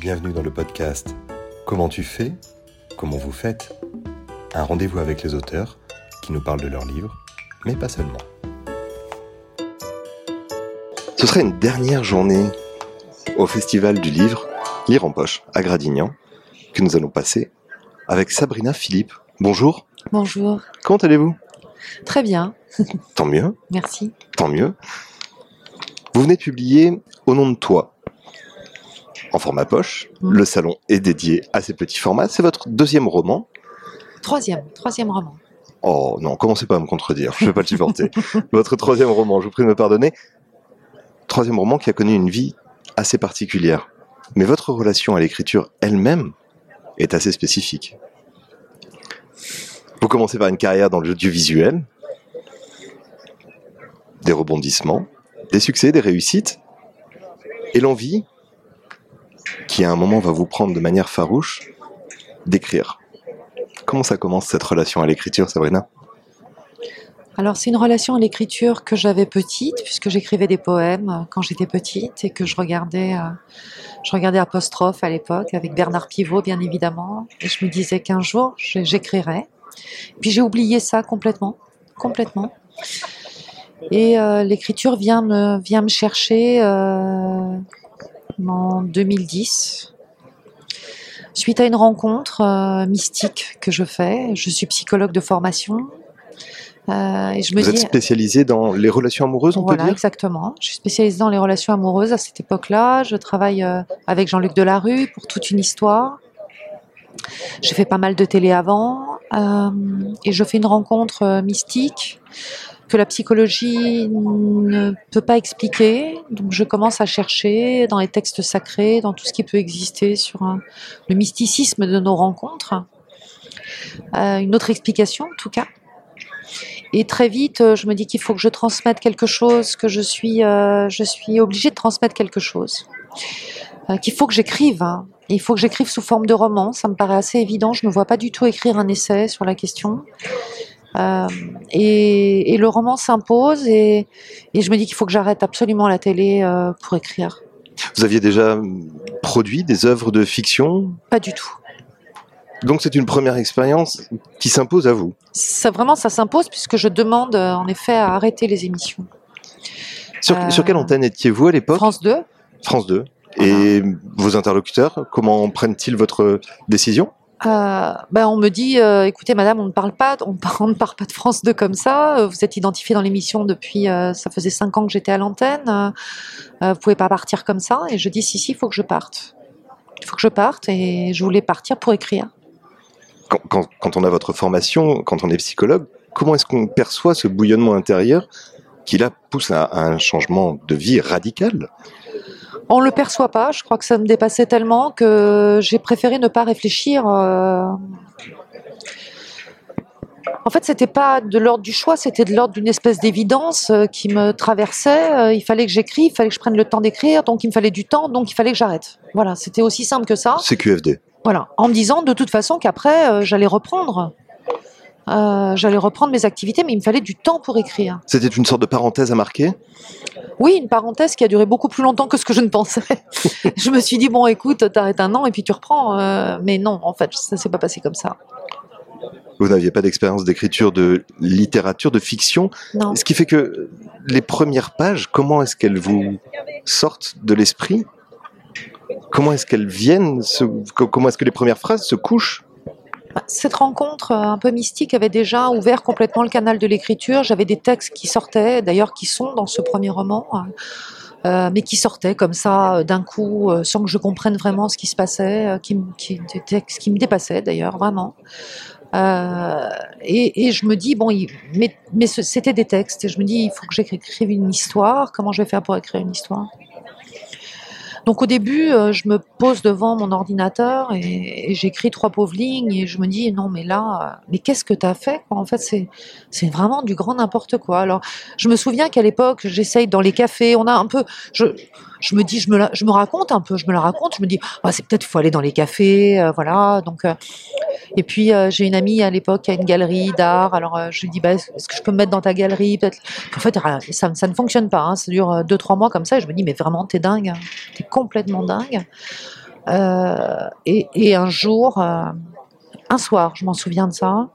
Bienvenue dans le podcast Comment tu fais Comment vous faites Un rendez-vous avec les auteurs qui nous parlent de leurs livres, mais pas seulement. Ce serait une dernière journée au Festival du Livre, Lire en Poche, à Gradignan, que nous allons passer avec Sabrina Philippe. Bonjour. Bonjour. Comment allez-vous? Très bien. Tant mieux. Merci. Tant mieux. Vous venez de publier Au nom de toi, en format poche. Mm. Le salon est dédié à ces petits formats. C'est votre deuxième roman? Troisième, troisième roman. Oh non, commencez pas à me contredire, je ne vais pas le supporter. votre troisième roman, je vous prie de me pardonner. Troisième roman qui a connu une vie assez particulière. Mais votre relation à l'écriture elle-même est assez spécifique. Vous commencez par une carrière dans l'audiovisuel, des rebondissements, des succès, des réussites, et l'envie, qui à un moment va vous prendre de manière farouche, d'écrire. Comment ça commence cette relation à l'écriture, Sabrina? Alors c'est une relation à l'écriture que j'avais petite, puisque j'écrivais des poèmes euh, quand j'étais petite et que je regardais, euh, je regardais Apostrophe à l'époque avec Bernard Pivot bien évidemment. Et je me disais qu'un jour j'écrirais. Puis j'ai oublié ça complètement, complètement. Et euh, l'écriture vient me, vient me chercher en 2010. Suite à une rencontre euh, mystique que je fais, je suis psychologue de formation. euh, et je me Vous dis, êtes spécialisé dans les relations amoureuses, on voilà, peut dire? exactement. Je suis spécialisée dans les relations amoureuses à cette époque-là. Je travaille euh, avec Jean-Luc Delarue pour toute une histoire. J'ai fait pas mal de télé avant et je fais une rencontre mystique que la psychologie ne peut pas expliquer. Donc je commence à chercher dans les textes sacrés, dans tout ce qui peut exister sur le mysticisme de nos rencontres. Euh, une autre explication en tout cas. Et très vite, je me dis qu'il faut que je transmette quelque chose, que je suis, euh, je suis obligée de transmettre quelque chose, Euh, qu'il faut que j'écrive. hein. Il faut que j'écrive sous forme de roman. Ça me paraît assez évident. Je ne vois pas du tout écrire un essai sur la question. Euh, et, et le roman s'impose et, et je me dis qu'il faut que j'arrête absolument la télé euh, pour écrire. Vous aviez déjà produit des œuvres de fiction, Pas du tout. donc c'est une première expérience qui s'impose à vous? Ça vraiment, ça s'impose puisque je demande euh, en effet à arrêter les émissions. Sur, Euh, sur quelle antenne étiez-vous à l'époque? France 2. France 2. Et vos interlocuteurs, comment prennent-ils votre décision? Euh, ben on me dit, euh, écoutez madame, on ne parle pas, on, ne parle pas de France 2 comme ça. euh, Vous êtes identifiée dans l'émission depuis, ça faisait cinq ans que j'étais à l'antenne. vous pouvez pas partir comme ça. Et je dis si si, il faut que je parte. Il faut que je parte et je voulais partir pour écrire. quand on a votre formation, quand on est psychologue, comment est-ce qu'on perçoit ce bouillonnement intérieur qui là pousse à, à un changement de vie radical? On le perçoit pas. Je crois que ça me dépassait tellement que j'ai préféré ne pas réfléchir. euh. En fait, c'était pas de l'ordre du choix, c'était de l'ordre d'une espèce d'évidence euh, qui me traversait. Euh, Il fallait que j'écrive, il fallait que je prenne le temps d'écrire, donc il me fallait du temps, donc il fallait que j'arrête. Voilà, c'était aussi simple que ça. C'est QFD. Voilà, en me disant de toute façon qu'après j'allais reprendre, Euh, j'allais reprendre mes activités, mais il me fallait du temps pour écrire. C'était une sorte de parenthèse à marquer? Oui, une parenthèse qui a duré beaucoup plus longtemps que ce que je ne pensais. je me suis dit bon, écoute, t'arrêtes un an et puis tu reprends. euh, mais non, en fait, ça s'est pas passé comme ça. Vous n'aviez pas d'expérience d'écriture de littérature, de fiction, Non. ce qui fait que les premières pages, comment est-ce qu'elles vous sortent de l'esprit? Comment est-ce qu'elles viennent se- Comment est-ce que les premières phrases se couchent? Cette rencontre euh, un peu mystique avait déjà ouvert complètement le canal de l'écriture. J'avais des textes qui sortaient, d'ailleurs qui sont dans ce premier roman, euh, mais qui sortaient comme ça euh, d'un coup, sans que je comprenne vraiment ce qui se passait, qui, me- dépassaient d'ailleurs, vraiment. Et, je me dis, bon, mais, mais c'était des textes, et je me dis, il faut que j'écrive une histoire. Comment je vais faire pour écrire une histoire? Donc au début, euh, je me pose devant mon ordinateur et, j'écris trois pauvres lignes et je me dis non mais là, euh, mais qu'est-ce que tu as fait En fait, c'est c'est vraiment du grand n'importe quoi. Alors, je me souviens qu'à l'époque, j'essaye dans les cafés, on a un peu je me dis je me raconte un peu, je me la raconte, je me dis ah, c'est peut-être faut aller dans les cafés, euh, voilà. Donc et puis euh, j'ai une amie à l'époque qui a une galerie d'art. Alors euh, je lui dis bah, est-ce que je peux me mettre dans ta galerie En fait rien, ça, ne fonctionne pas. hein. Ça dure euh, deux trois mois comme ça. Et je me dis mais vraiment t'es dingue, hein. t'es complètement dingue. Et, un jour, un soir, je m'en souviens de ça.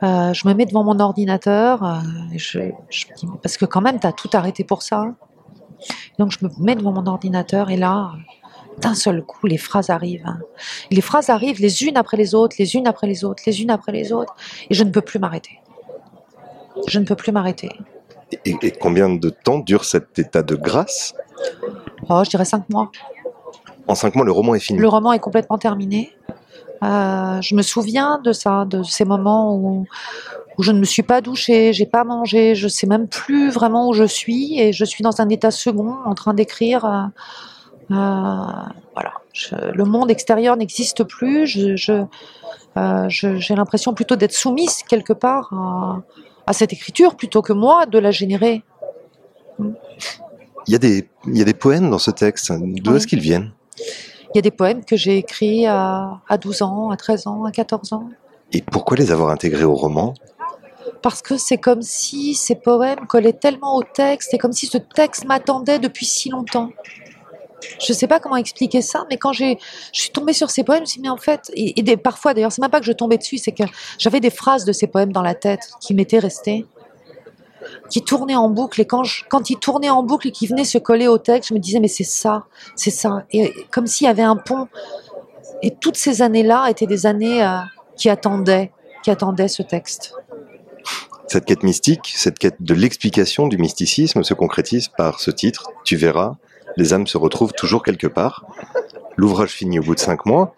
je me mets devant mon ordinateur, parce que quand même, tu as tout arrêté pour ça. Donc je me mets devant mon ordinateur et là, d'un seul coup, les phrases arrivent. hein. Les phrases arrivent les unes après les autres, les unes après les autres, les unes après les autres, et je ne peux plus m'arrêter. Je ne peux plus m'arrêter. Et, et combien de temps dure cet état de grâce? Oh, je dirais cinq mois. En cinq mois, le roman est fini. Le roman est complètement terminé. Euh, je me souviens de ça, de ces moments où, où je ne me suis pas douchée, j'ai pas mangé, je sais même plus vraiment où je suis et je suis dans un état second en train d'écrire. euh, voilà, Je- le monde extérieur n'existe plus. Je, euh, je- j'ai l'impression plutôt d'être soumise quelque part à, à cette écriture plutôt que moi de la générer. Il y, a des, il y a des poèmes dans ce texte. D'où Oui. est-ce qu'ils viennent? Il y a des poèmes que j'ai écrits à, à 12 ans, à 13 ans, à 14 ans. Et pourquoi les avoir intégrés au roman? Parce que c'est comme si ces poèmes collaient tellement au texte et comme si ce texte m'attendait depuis si longtemps. Je ne sais pas comment expliquer ça, mais quand j'ai, je suis tombée sur ces poèmes, je me suis mais en fait, et, et parfois d'ailleurs, c'est même pas que je tombais dessus, c'est que j'avais des phrases de ces poèmes dans la tête qui m'étaient restées, qui tournaient en boucle, et quand, ils tournaient en boucle et qu'ils venaient se coller au texte, je me disais, mais c'est ça, c'est ça. Et comme s'il y avait un pont. Et toutes ces années-là étaient des années euh, qui attendaient, qui attendaient ce texte. Cette quête mystique, cette quête de l'explication du mysticisme se concrétise par ce titre, Tu verras, les âmes se retrouvent toujours quelque part. L'ouvrage finit au bout de cinq mois.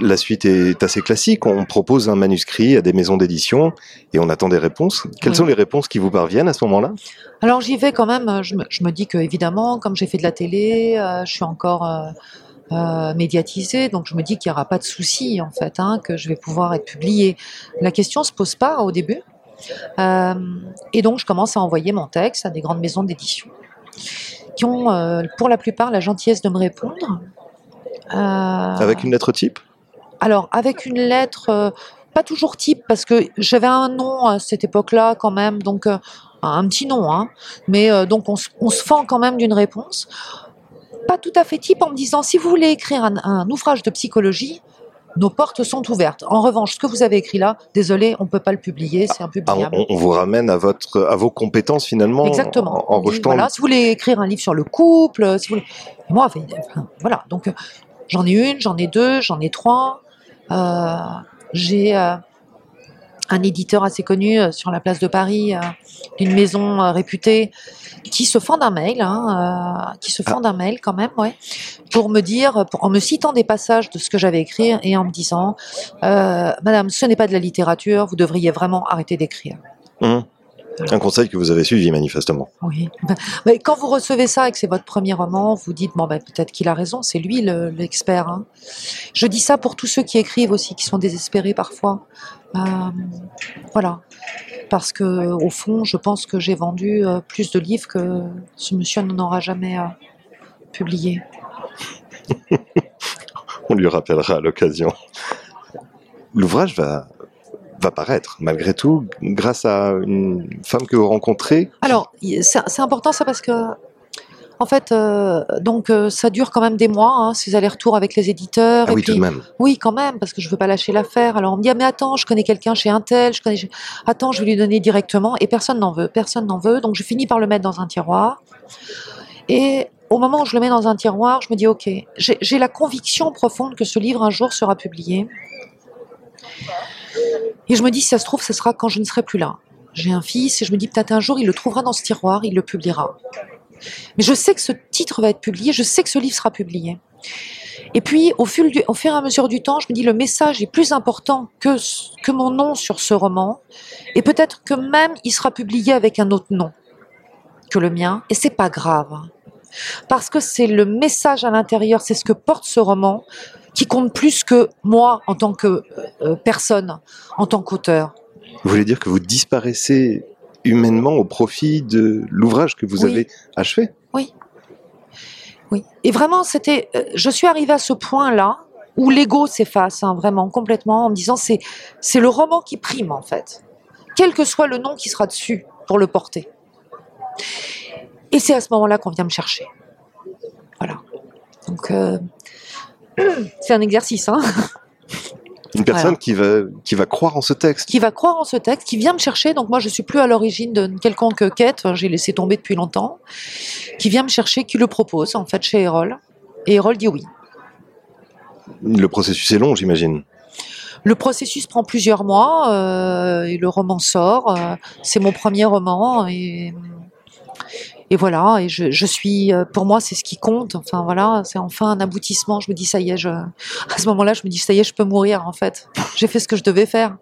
La suite est assez classique. On propose un manuscrit à des maisons d'édition et on attend des réponses. Quelles Oui. sont les réponses qui vous parviennent à ce moment-là? Alors j'y vais quand même. Je me, je me dis que évidemment, comme j'ai fait de la télé, euh, je suis encore euh, euh, médiatisée, donc je me dis qu'il n'y aura pas de souci en fait, hein, que je vais pouvoir être publiée. La question se pose pas au début, et donc je commence à envoyer mon texte à des grandes maisons d'édition qui ont, euh, pour la plupart, la gentillesse de me répondre. Euh, Avec une lettre type? Alors, avec une lettre, euh, pas toujours type, parce que j'avais un nom à cette époque-là quand même, donc un petit nom, hein, mais donc on, se- on se fend quand même d'une réponse. Pas tout à fait type en me disant, si vous voulez écrire un, un ouvrage de psychologie, nos portes sont ouvertes. En revanche, ce que vous avez écrit là, désolé, on peut pas le publier, c'est Ah, impubliable. on, on vous ramène à, votre, à vos compétences finalement Exactement. en, rejetant voilà, si vous voulez écrire un livre sur le couple, si vous voulez... Moi, voilà. Donc, euh, j'en ai une, j'en ai deux, j'en ai trois. Euh, J'ai euh, un éditeur assez connu euh, sur la place de Paris, euh, d'une maison euh, réputée, qui se fend d'un mail, hein, qui se fend d'un mail quand même, pour me dire, en me citant des passages de ce que j'avais écrit et en me disant, Madame, ce n'est pas de la littérature, vous devriez vraiment arrêter d'écrire. Hum. Un conseil que vous avez suivi manifestement. Oui. Ben, Mais quand vous recevez ça et que c'est votre premier roman, vous dites bon ben peut-être qu'il a raison, c'est lui le- l'expert. hein. Je dis ça pour tous ceux qui écrivent aussi, qui sont désespérés parfois. Euh, voilà, parce que au fond, je pense que j'ai vendu euh, plus de livres que ce monsieur n'en aura jamais euh, publié. On lui rappellera à l'occasion. L'ouvrage va, va paraître, malgré tout, grâce à une femme que vous rencontrez. Alors, c'est important ça parce que, en fait, euh, donc euh, ça dure quand même des mois, hein, ces allers-retours avec les éditeurs. Ah et oui, puis, tout de même. Oui, quand même, parce que je veux pas lâcher l'affaire. Alors on me dit ah, mais attends, je connais quelqu'un chez Intel, je connais. Attends, je vais lui donner directement et personne n'en veut, personne n'en veut. Donc je finis par le mettre dans un tiroir. Et au moment où je le mets dans un tiroir, je me dis ok, j'ai j'ai la conviction profonde que ce livre un jour sera publié. Et je me dis si ça se trouve, ce sera quand je ne serai plus là. J'ai un fils et je me dis peut-être un jour il le trouvera dans ce tiroir, il le publiera. Mais je sais que ce titre va être publié, je sais que ce livre sera publié. Et puis, au fur, et à mesure du temps, je me dis le message est plus important que, que mon nom sur ce roman. Et peut-être que même il sera publié avec un autre nom que le mien. Et c'est pas grave. Parce que c'est le message à l'intérieur, c'est ce que porte ce roman qui compte plus que moi en tant que euh, personne, en tant qu'auteur. Vous voulez dire que vous disparaissez humainement au profit de l'ouvrage que vous Oui. avez achevé? Oui. Oui. Et vraiment, c'était. euh, Je suis arrivée à ce point-là où l'ego s'efface, hein, vraiment, complètement, en me disant c'est c'est le roman qui prime, en fait. Quel que soit le nom qui sera dessus pour le porter. Et c'est à ce moment-là qu'on vient me chercher. Voilà. Donc, euh, c'est un exercice, hein, Une personne Voilà. qui, va, qui va croire en ce texte. qui va croire en ce texte, qui vient me chercher. Donc, moi, je suis plus à l'origine d'une quelconque quête. J'ai laissé tomber depuis longtemps. Qui vient me chercher, qui le propose, en fait, chez Erol. Et Erol dit oui. Le processus est long, j'imagine. Le processus prend plusieurs mois euh, et le roman sort. euh, c'est mon premier roman et, et voilà. Et je, je suis, euh, pour moi, c'est ce qui compte. Enfin voilà, c'est enfin un aboutissement. Je me dis ça y est. Je, à ce moment-là, je me dis ça y est, je peux mourir en fait. J'ai fait ce que je devais faire.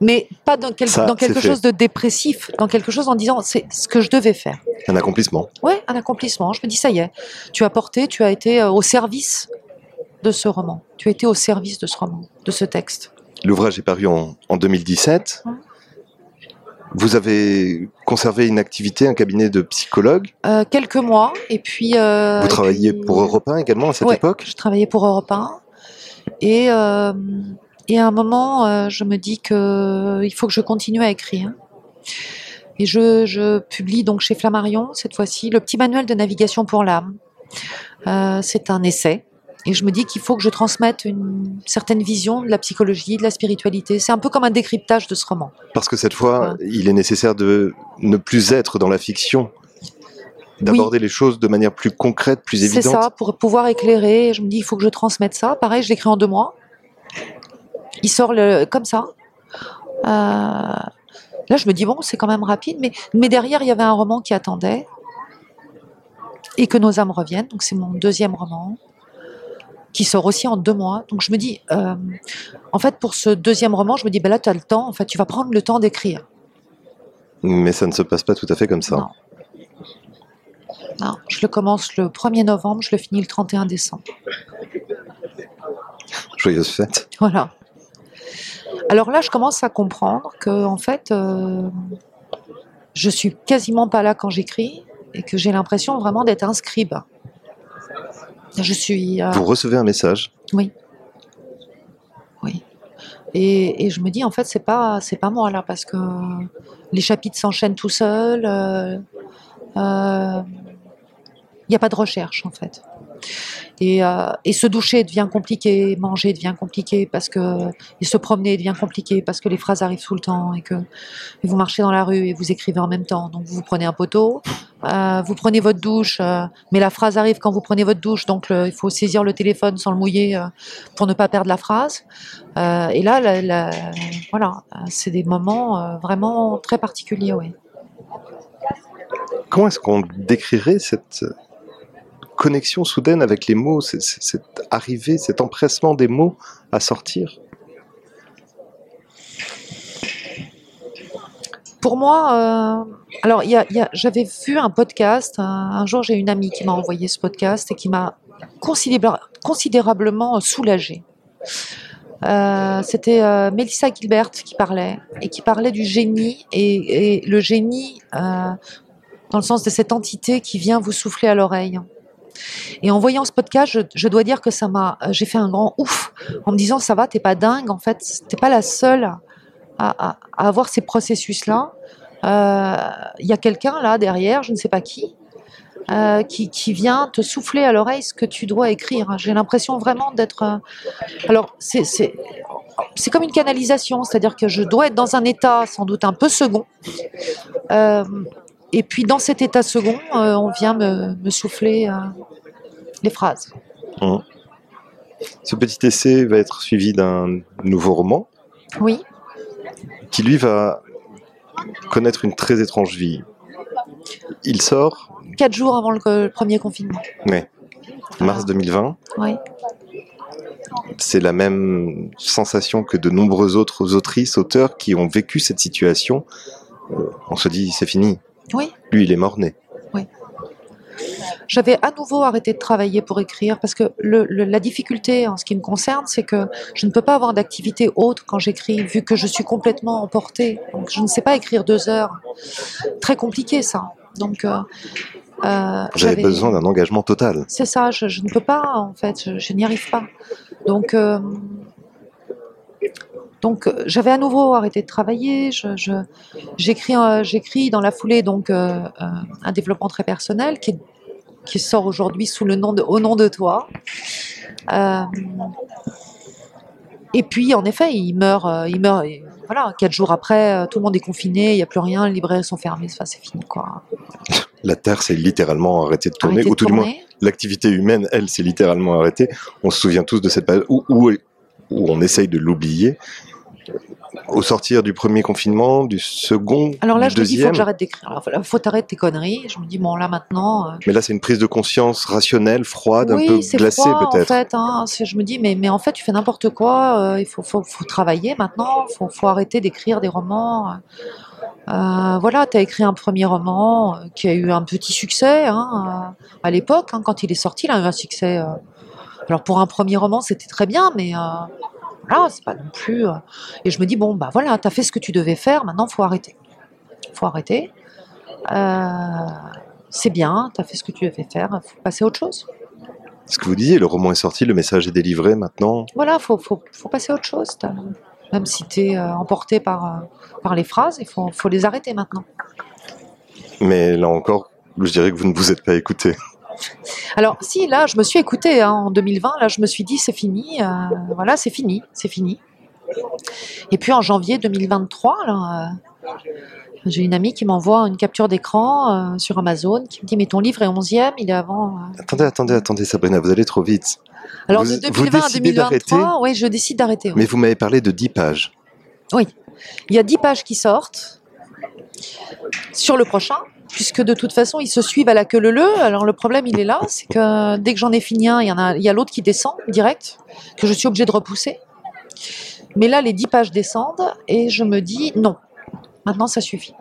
Mais pas dans, quel- Ça, dans quelque fait. chose de dépressif, dans quelque chose en disant c'est ce que je devais faire. Un accomplissement. Ouais, un accomplissement. Je me dis ça y est, tu as porté, tu as été euh, au service de ce roman. Tu as été au service de ce roman, de ce texte. L'ouvrage est paru en, en 2017. Mhm. Vous avez conservé une activité, un cabinet de psychologue. Euh, quelques mois et puis. euh, Vous et travailliez puis- pour Europe 1 également à cette Ouais, époque? Je travaillais pour Europe 1 et euh, et à un moment, je me dis que il faut que je continue à écrire. Et je, je publie donc chez Flammarion cette fois-ci le petit manuel de navigation pour l'âme. C'est un essai. Et je me dis qu'il faut que je transmette une certaine vision de la psychologie, de la spiritualité. C'est un peu comme un décryptage de ce roman. Parce que cette fois, il est nécessaire de ne plus être dans la fiction, d'aborder les choses de manière plus concrète, plus C'est évidente. ça, pour pouvoir éclairer. Je me dis, il faut que je transmette ça. Pareil, je l'écris en deux mois. Il sort le, comme ça. Euh, là, je me dis, bon, c'est quand même rapide. Mais, mais derrière, il y avait un roman qui attendait. Et que nos âmes reviennent. Donc, c'est mon deuxième roman. Qui sort aussi en deux mois. Donc, je me dis, euh, en fait, pour ce deuxième roman, je me dis, ben là, tu as le temps. En fait, tu vas prendre le temps d'écrire. Mais ça ne se passe pas tout à fait comme ça. Non. Non, je le commence le 1er novembre, je le finis le 31 décembre. Joyeuse fête. Voilà. Alors là, je commence à comprendre que, en fait, euh, je suis quasiment pas là quand j'écris et que j'ai l'impression vraiment d'être un scribe. Je suis. euh, Vous recevez un message. et, et je me dis, en fait, c'est pas, c'est pas moi là parce que les chapitres s'enchaînent tout seuls. euh, euh, Il n'y a pas de recherche en fait. Et, euh, et se doucher devient compliqué, manger devient compliqué parce que et se promener devient compliqué parce que les phrases arrivent tout le temps et que vous marchez dans la rue et vous écrivez en même temps. Donc vous prenez un poteau, euh, vous prenez votre douche, euh, mais la phrase arrive quand vous prenez votre douche, donc il faut saisir le téléphone sans le mouiller pour ne pas perdre la phrase. Et là, voilà, c'est des moments vraiment très particuliers. Comment est-ce qu'on décrirait cette connexion soudaine avec les mots, cette arrivée, cet empressement des mots à sortir Pour moi, euh, alors j'avais vu un podcast. Un, jour, j'ai une amie qui m'a envoyé ce podcast et qui m'a considéra- considérablement soulagée. Euh, C'était euh, Melissa Gilbert qui parlait et qui parlait du génie et, et le génie euh, dans le sens de cette entité qui vient vous souffler à l'oreille. Et en voyant ce podcast, je, dois dire que ça m'a, j'ai fait un grand ouf en me disant ça va, t'es pas dingue en fait, t'es pas la seule à, avoir ces processus-là. Euh, Il y a quelqu'un là derrière, je ne sais pas qui, euh, qui, qui vient te souffler à l'oreille ce que tu dois écrire. J'ai l'impression vraiment d'être. euh, Alors, c'est c'est- c'est comme une canalisation, c'est-à-dire que je dois être dans un état sans doute un peu second. Euh, et puis, dans cet état second, euh, on vient me, me souffler euh, les phrases. Ce petit essai va être suivi d'un nouveau roman Oui, qui, lui, va connaître une très étrange vie. Il sort, quatre jours avant le, le premier confinement. mais mars Voilà. 2020. Oui. C'est la même sensation que de nombreuses autres autrices, auteurs qui ont vécu cette situation. Euh, on se dit, c'est fini. Oui. Lui, il est mort-né. J'avais à nouveau arrêté de travailler pour écrire parce que le- le- la difficulté en ce qui me concerne, c'est que je ne peux pas avoir d'activité autre quand j'écris, vu que je suis complètement emportée. Donc je ne sais pas écrire deux heures. Très compliqué ça. Donc euh, euh, j'avais- besoin d'un engagement total. C'est ça, je, je ne peux pas en fait, je, je n'y arrive pas. Donc euh, donc euh, j'avais à nouveau arrêté de travailler. Je, je- j'écris, euh, j'écris dans la foulée donc euh, un développement très personnel qui sort aujourd'hui sous le nom de Au nom de toi. Euh, et puis, en effet, il meurt, il meurt. et voilà, quatre jours après, tout le monde est confiné, il n'y a plus rien, les librairies sont fermées, enfin, c'est fini, quoi. La Terre s'est littéralement arrêtée de tourner, ou tout du moins l'activité humaine, elle, s'est littéralement arrêtée. On se souvient tous de cette période où, où, où on essaye de l'oublier. Au sortir du premier confinement, du second, Alors là, du je me dis, il faut deuxième, que j'arrête d'écrire. Voilà, faut t'arrêter tes conneries. Je me dis, bon, là, maintenant. euh, mais là c'est une prise de conscience rationnelle, froide, un peu glacée peut-être. En fait, hein. Je me dis, mais, mais en fait, tu fais n'importe quoi. euh, il faut, faut, faut travailler maintenant. Il faut, faut arrêter d'écrire des romans. Euh, voilà, tu as écrit un premier roman qui a eu un petit succès hein, à l'époque. hein, quand il est sorti, il a eu un succès. euh, alors, pour un premier roman, c'était très bien, mais. euh, voilà, c'est pas non plus. euh, Et je me dis, bon, bah voilà, tu as fait ce que tu devais faire. Maintenant, faut arrêter. faut arrêter. Euh, c'est bien, tu as fait ce que tu devais faire. faut passer à autre chose. Ce que vous disiez, le roman est sorti, le message est délivré maintenant. Voilà, faut, faut, faut passer à autre chose. T'as- Même si tu es emporté par, euh, par les phrases, il faut, faut les arrêter maintenant. Mais là encore, je dirais que vous ne vous êtes pas écouté. Alors, si, là, je me suis écoutée hein, en 2020, là, je me suis dit, c'est fini, euh, voilà, c'est fini, c'est fini. Et puis en janvier 2023, là, euh, j'ai une amie qui m'envoie une capture d'écran euh, sur Amazon qui me dit, mais ton livre est 11e, il est avant. Attendez, attendez, attendez, Sabrina, vous allez trop vite. Alors, Vous- de vous 2020 à décidez d'arrêter 2023, oui, je décide d'arrêter. oui. Mais vous m'avez parlé de 10 pages. Il y a 10 pages qui sortent sur le prochain, puisque de toute façon, ils se suivent à la queue leu leu. Alors le problème, il est là, c'est que dès que j'en ai fini un, il y, en a, il y a l'autre qui descend direct, que je suis obligée de repousser. Mais là, les 10 pages descendent et je me dis non, maintenant ça suffit.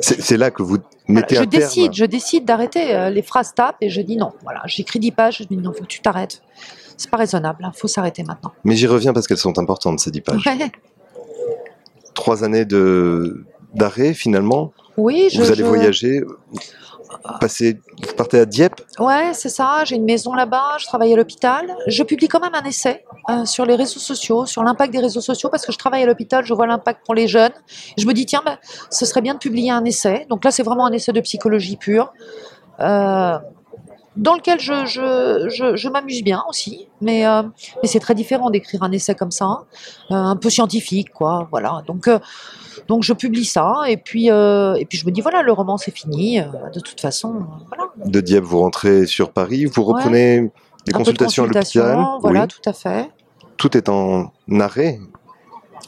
C'est là que vous mettez je un terme. décide, je décide d'arrêter. euh, les phrases tapent et je dis non. Voilà, j'écris 10 pages, je dis non, faut que tu t'arrêtes. C'est pas raisonnable, il faut s'arrêter maintenant. Mais j'y reviens parce qu'elles sont importantes, ces 10 pages. Ouais. Trois années d'arrêt, finalement. Oui, je, vous allez je- voyager, passer, vous partez à Dieppe? Ouais, c'est ça. J'ai une maison là-bas, je travaille à l'hôpital. Je publie quand même un essai euh, sur les réseaux sociaux, sur l'impact des réseaux sociaux, parce que je travaille à l'hôpital, je vois l'impact pour les jeunes. Je me dis, tiens, ben, ce serait bien de publier un essai. Donc là, c'est vraiment un essai de psychologie pure, euh, dans lequel je, je, je, je m'amuse bien aussi. Mais, euh, mais c'est très différent d'écrire un essai comme ça, hein. Euh, un peu scientifique, quoi. Voilà. Donc. euh, donc je publie ça et puis euh, et puis je me dis voilà le roman c'est fini de toute façon voilà De Dieppe, vous rentrez sur Paris, vous Ouais. reprenez des de consultations à l'hôpital. Voilà, Oui. tout à fait. Tout est en arrêt.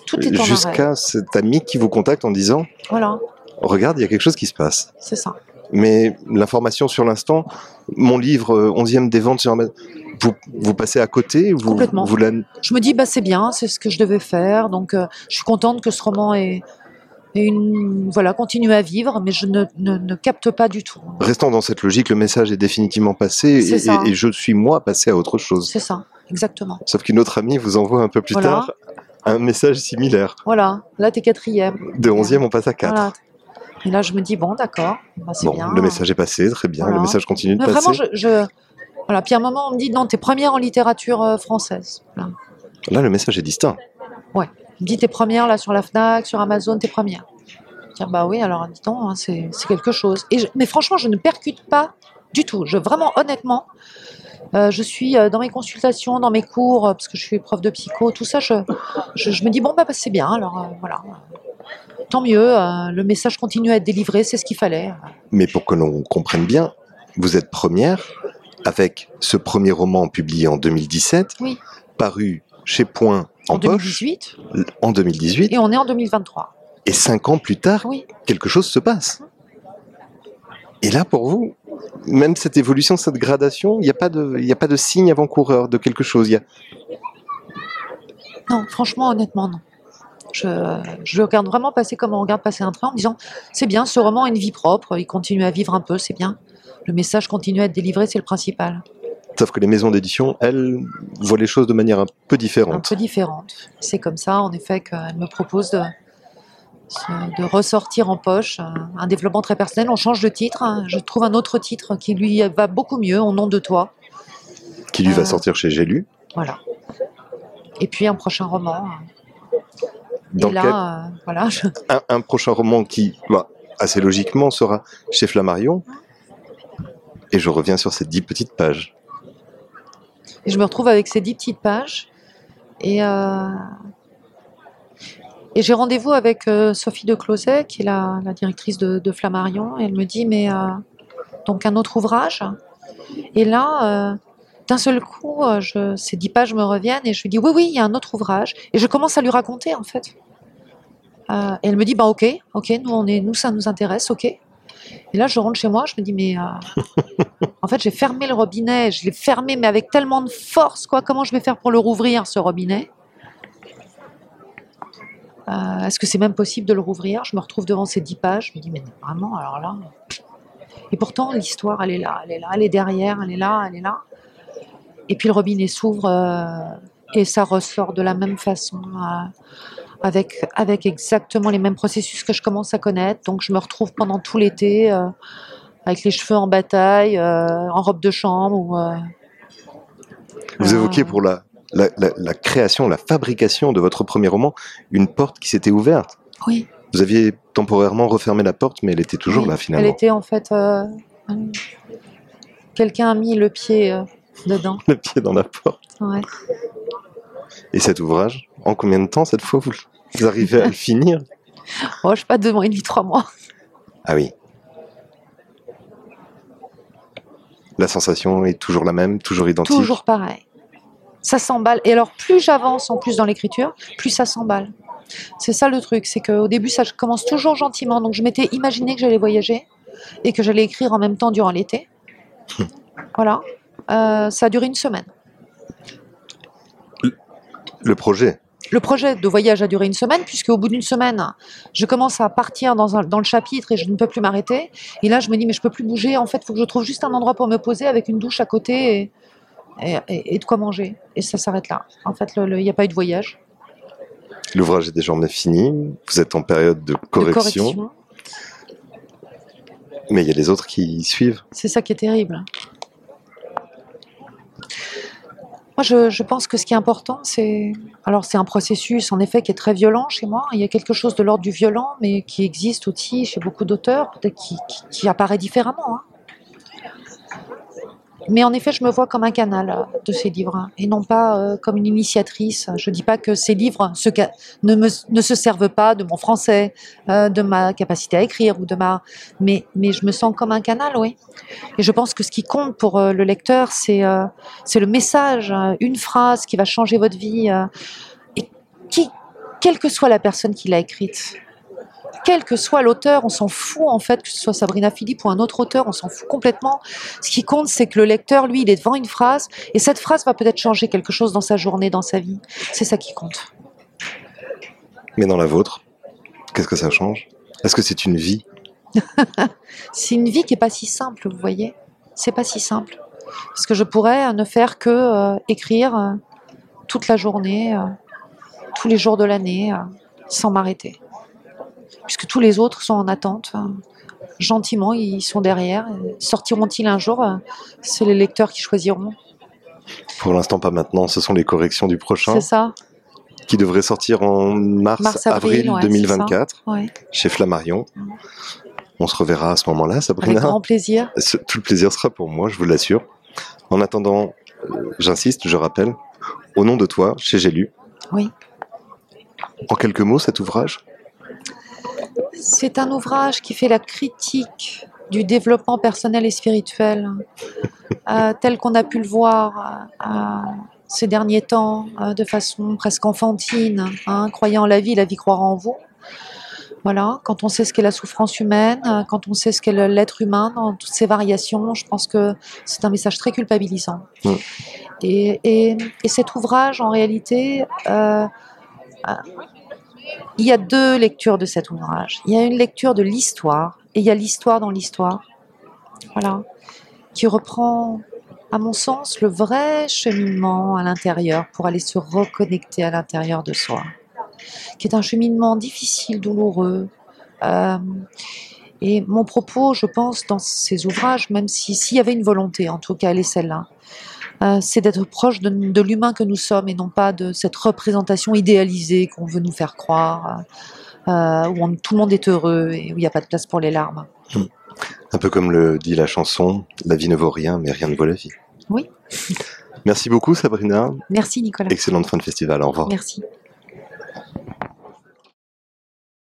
Tout est en arrêt. Jusqu'à cet ami qui vous contacte en disant Voilà, Regarde, il y a quelque chose qui se passe. c'est ça. Mais l'information sur l'instant, mon livre euh, 11e des ventes vous, vous passez à côté vous, Complètement. Vous la- Je me dis, bah, c'est bien, c'est ce que je devais faire. Donc, euh, je suis contente que ce roman ait, une, voilà, continue à vivre, mais je ne, ne, ne capte pas du tout. Restant dans cette logique, le message est définitivement passé et, je suis moi passé à autre chose. C'est ça, exactement. Sauf qu'une autre amie vous envoie un peu plus Voilà. tard un message similaire. Voilà, là, t'es quatrième. De 11e, on passe à 4. Voilà. Et là, je me dis, bon, d'accord, bah, c'est Bon, bien. le message est passé, très bien. Voilà. Le message continue de Mais passer. vraiment, je, je- Voilà, puis à un moment, on me dit, non, t'es première en littérature euh, française. Là, le message est distinct. On me dit, t'es première là sur la Fnac, sur Amazon, t'es première. Je dis, bah oui, alors dis donc, hein, c'est quelque chose. Et je- mais franchement, je ne percute pas du tout. Je, vraiment, honnêtement, euh, je suis euh, dans mes consultations, dans mes cours, euh, parce que je suis prof de psycho, tout ça, je, je, je me dis, bon, bah, bah, c'est bien, alors voilà. Tant mieux, euh, le message continue à être délivré, c'est ce qu'il fallait. Mais pour que l'on comprenne bien, vous êtes première avec ce premier roman publié en 2017, Oui. paru chez Point en, En poche 2018, en 2018, et on est en 2023. et cinq ans plus tard, Oui. quelque chose se passe. Et là, pour vous, même cette évolution, cette gradation, il n'y a, pas de- il y a pas de signe avant-coureur de quelque chose. Il y a- Non, franchement, honnêtement, non. Je, je le regarde vraiment passer comme on regarde passer un train en me disant c'est bien, ce roman a une vie propre, il continue à vivre un peu, c'est bien. Le message continue à être délivré, c'est le principal. Sauf que les maisons d'édition, elles, voient les choses de manière un peu Un différente. peu différente. C'est comme ça, en effet, qu'elle me propose de, de ressortir en poche un, un développement très personnel. On change de titre. hein. Je trouve un autre titre qui lui va beaucoup mieux, Au nom de toi. Qui lui va Euh, sortir chez J'ai lu. Voilà. Et puis un prochain roman. Dans Et là, euh, voilà, je- un, un prochain roman qui, bah, assez logiquement, sera chez Flammarion. Et je reviens sur ces dix petites pages. Et je me retrouve avec ces dix petites pages. Et, euh, et j'ai rendez-vous avec euh, Sophie de Closet, qui est la, la directrice de, de, Flammarion. Et elle me dit, mais euh, donc un autre ouvrage. Et là, d'un seul coup, je, ces dix pages me reviennent et je lui dis, oui, oui, il y a un autre ouvrage. Et je commence à lui raconter, en fait. et elle me dit, bah ok, ok, nous, on est, nous ça nous intéresse, ok. Et là, je rentre chez moi, je me dis, mais euh, en fait, j'ai fermé le robinet, je l'ai fermé, mais avec tellement de force, quoi. Comment je vais faire pour le rouvrir, ce robinet? Euh, Est-ce que c'est même possible de le rouvrir? Je me retrouve devant ces dix pages, je me dis, mais vraiment, alors là? Et pourtant, l'histoire, elle est là, elle est là, elle est derrière, elle est là, elle est là. Et puis le robinet s'ouvre euh, et ça ressort de la même façon. Euh, avec, avec exactement les mêmes processus que je commence à connaître. Donc je me retrouve pendant tout l'été euh, avec les cheveux en bataille, euh, en robe de chambre. Ou, euh, Vous évoquiez pour la, la, la, la, création, la fabrication de votre premier roman, une porte qui s'était ouverte. Oui. Vous aviez temporairement refermé la porte, mais elle était toujours oui, là finalement. Elle était en fait... Quelqu'un a mis le pied dedans. le pied dans la porte. Ouais. Et cet ouvrage, en combien de temps cette fois vous, vous arrivez à le finir? Oh, je sais pas, deux mois et demi, trois mois. Ah oui. La sensation est toujours la même, toujours identique? Toujours pareil. Ça s'emballe. Et alors, plus j'avance en plus dans l'écriture, plus ça s'emballe. C'est ça le truc, c'est qu'au début, ça commence toujours gentiment. Donc, je m'étais imaginé que j'allais voyager et que j'allais écrire en même temps durant l'été. voilà. Euh, ça a duré une semaine. Le projet le projet de voyage a duré une semaine, puisque au bout d'une semaine, je commence à partir dans, un, dans, le chapitre et je ne peux plus m'arrêter. Et là, je me dis, mais je peux plus bouger. En fait, il faut que je trouve juste un endroit pour me poser avec une douche à côté et, et, et, et de quoi manger. Et ça s'arrête là. En fait, il n'y a pas eu de voyage. L'ouvrage est désormais fini. Vous êtes en période de correction. De correction. Mais il y a les autres qui suivent. C'est ça qui est terrible. Moi, je, pense que ce qui est important, c'est. Alors, c'est un processus, en effet, qui est très violent chez moi. Il y a quelque chose de l'ordre du violent, mais qui existe aussi chez beaucoup d'auteurs, peut-être qui, qui, qui, apparaît différemment. Hein. Mais en effet, je me vois comme un canal de ces livres, hein, et non pas euh, comme une initiatrice. Je ne dis pas que ces livres ne, se servent pas de mon français, euh, de ma capacité à écrire, ou de ma... mais, je me sens comme un canal, oui. Et je pense que ce qui compte pour euh, le lecteur, c'est c'est le message, une phrase qui va changer votre vie, et qui, quelle que soit la personne qui l'a écrite quel que soit l'auteur, on s'en fout en fait, que ce soit Sabrina Philippe ou un autre auteur, on s'en fout complètement. Ce qui compte, c'est que le lecteur, lui, il est devant une phrase, et cette phrase va peut-être changer quelque chose dans sa journée, dans sa vie. C'est ça qui compte. Mais dans la vôtre, qu'est-ce que ça change? Est-ce que c'est une vie? C'est une vie qui est pas si simple, vous voyez. C'est pas si simple. Parce que je pourrais ne faire que euh, écrire euh, toute la journée, euh, tous les jours de l'année, sans m'arrêter puisque tous les autres sont en attente. Gentiment, ils sont derrière. Sortiront-ils un jour? C'est les lecteurs qui choisiront. Pour l'instant, pas maintenant. Ce sont les corrections du prochain. C'est ça. Qui devrait sortir en mars, mars avril, avril ouais, 2024 ouais. chez Flammarion. On se reverra à ce moment-là, Sabrina. Avec grand plaisir. Tout le plaisir sera pour moi, je vous l'assure. En attendant, j'insiste, je rappelle, au nom de toi, chez J'ai lu. Oui. En quelques mots, cet ouvrage? C'est un ouvrage qui fait la critique du développement personnel et spirituel, euh, tel qu'on a pu le voir euh, ces derniers temps, euh, de façon presque enfantine, hein, croyant en la vie, la vie croira en vous. Voilà, quand on sait ce qu'est la souffrance humaine, quand on sait ce qu'est l'être humain dans toutes ses variations, je pense que c'est un message très culpabilisant. Mmh. Et, et, et, cet ouvrage, en réalité, euh, il y a deux lectures de cet ouvrage. Il y a une lecture de l'histoire et il y a l'histoire dans l'histoire. Voilà. Qui reprend, à mon sens, le vrai cheminement à l'intérieur pour aller se reconnecter à l'intérieur de soi. Qui est un cheminement difficile, douloureux. Euh, et mon propos, je pense, dans ces ouvrages, même s'il si y avait une volonté, en tout cas, elle est celle-là, euh, c'est d'être proche de, de l'humain que nous sommes et non pas de cette représentation idéalisée qu'on veut nous faire croire, euh, où on, tout le monde est heureux et où il n'y a pas de place pour les larmes. Mmh. Un peu comme le dit la chanson, la vie ne vaut rien, mais rien ne vaut la vie. Oui. Merci beaucoup Sabrina. Merci Nicolas. Excellente fin de festival. Au revoir. Merci.